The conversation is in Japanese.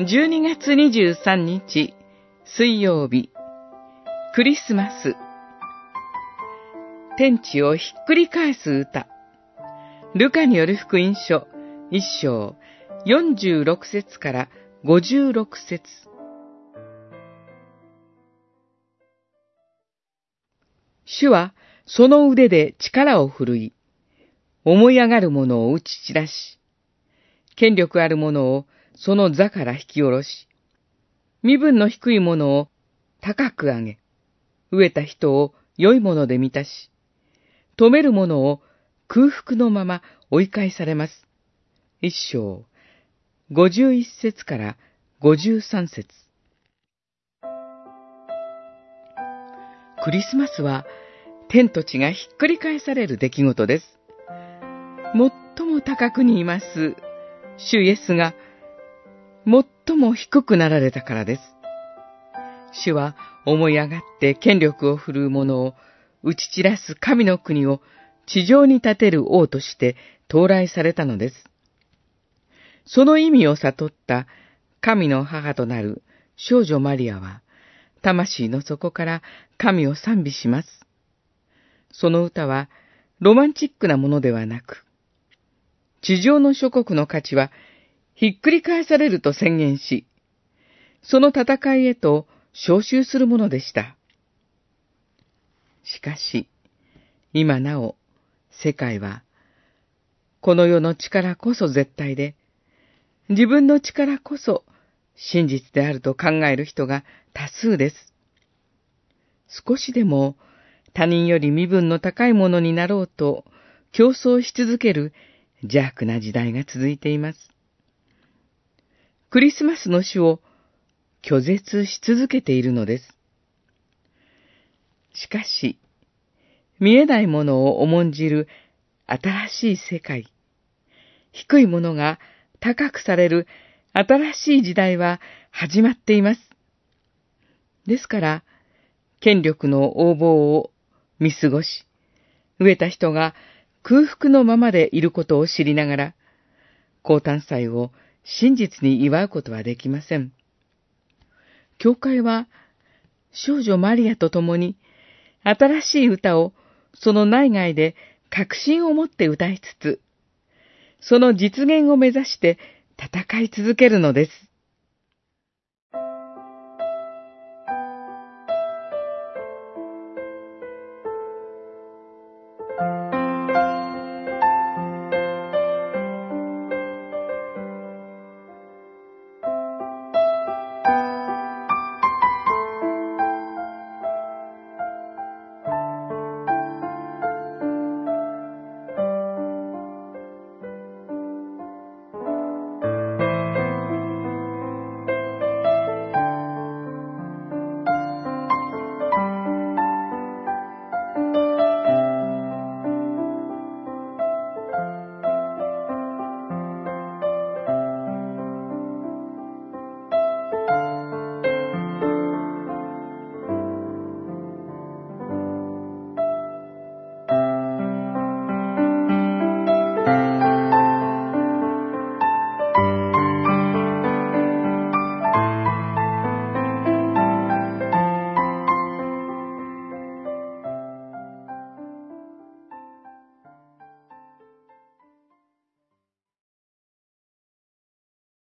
12月23日水曜日。クリスマス。天地をひっくり返す歌。ルカによる福音書。一章。46節から56節。主はその腕で力を振るい、思い上がる者を打ち散らし、権力ある者をその座から引き下ろし、身分の低い者を高く上げ、飢えた人を良いもので満たし、止める者を空腹のまま追い返されます。一章、五十一節から五十三節。クリスマスは天と地がひっくり返される出来事です。最も高くにいます主イエスが最も低くなられたからです。主は思い上がって権力を振るう者を打ち散らす神の国を地上に立てる王として到来されたのです。その意味を悟った神の母となる少女マリアは、魂の底から神を賛美します。その歌はロマンチックなものではなく、地上の諸国の価値はひっくり返されると宣言し、その戦いへと召集するものでした。しかし、今なお、世界は、この世の力こそ絶対で、自分の力こそ真実であると考える人が多数です。少しでも他人より身分の高いものになろうと競争し続ける邪悪な時代が続いています。クリスマスの主を拒絶し続けているのです。しかし、見えないものを重んじる新しい世界、低いものが高くされる新しい時代は始まっています。ですから、権力の横暴を見過ごし、飢えた人が空腹のままでいることを知りながら、高誕祭を真実に祝うことはできません。教会は少女マリアと共に新しい歌をその内外で確信を持って歌いつつ、その実現を目指して戦い続けるのです。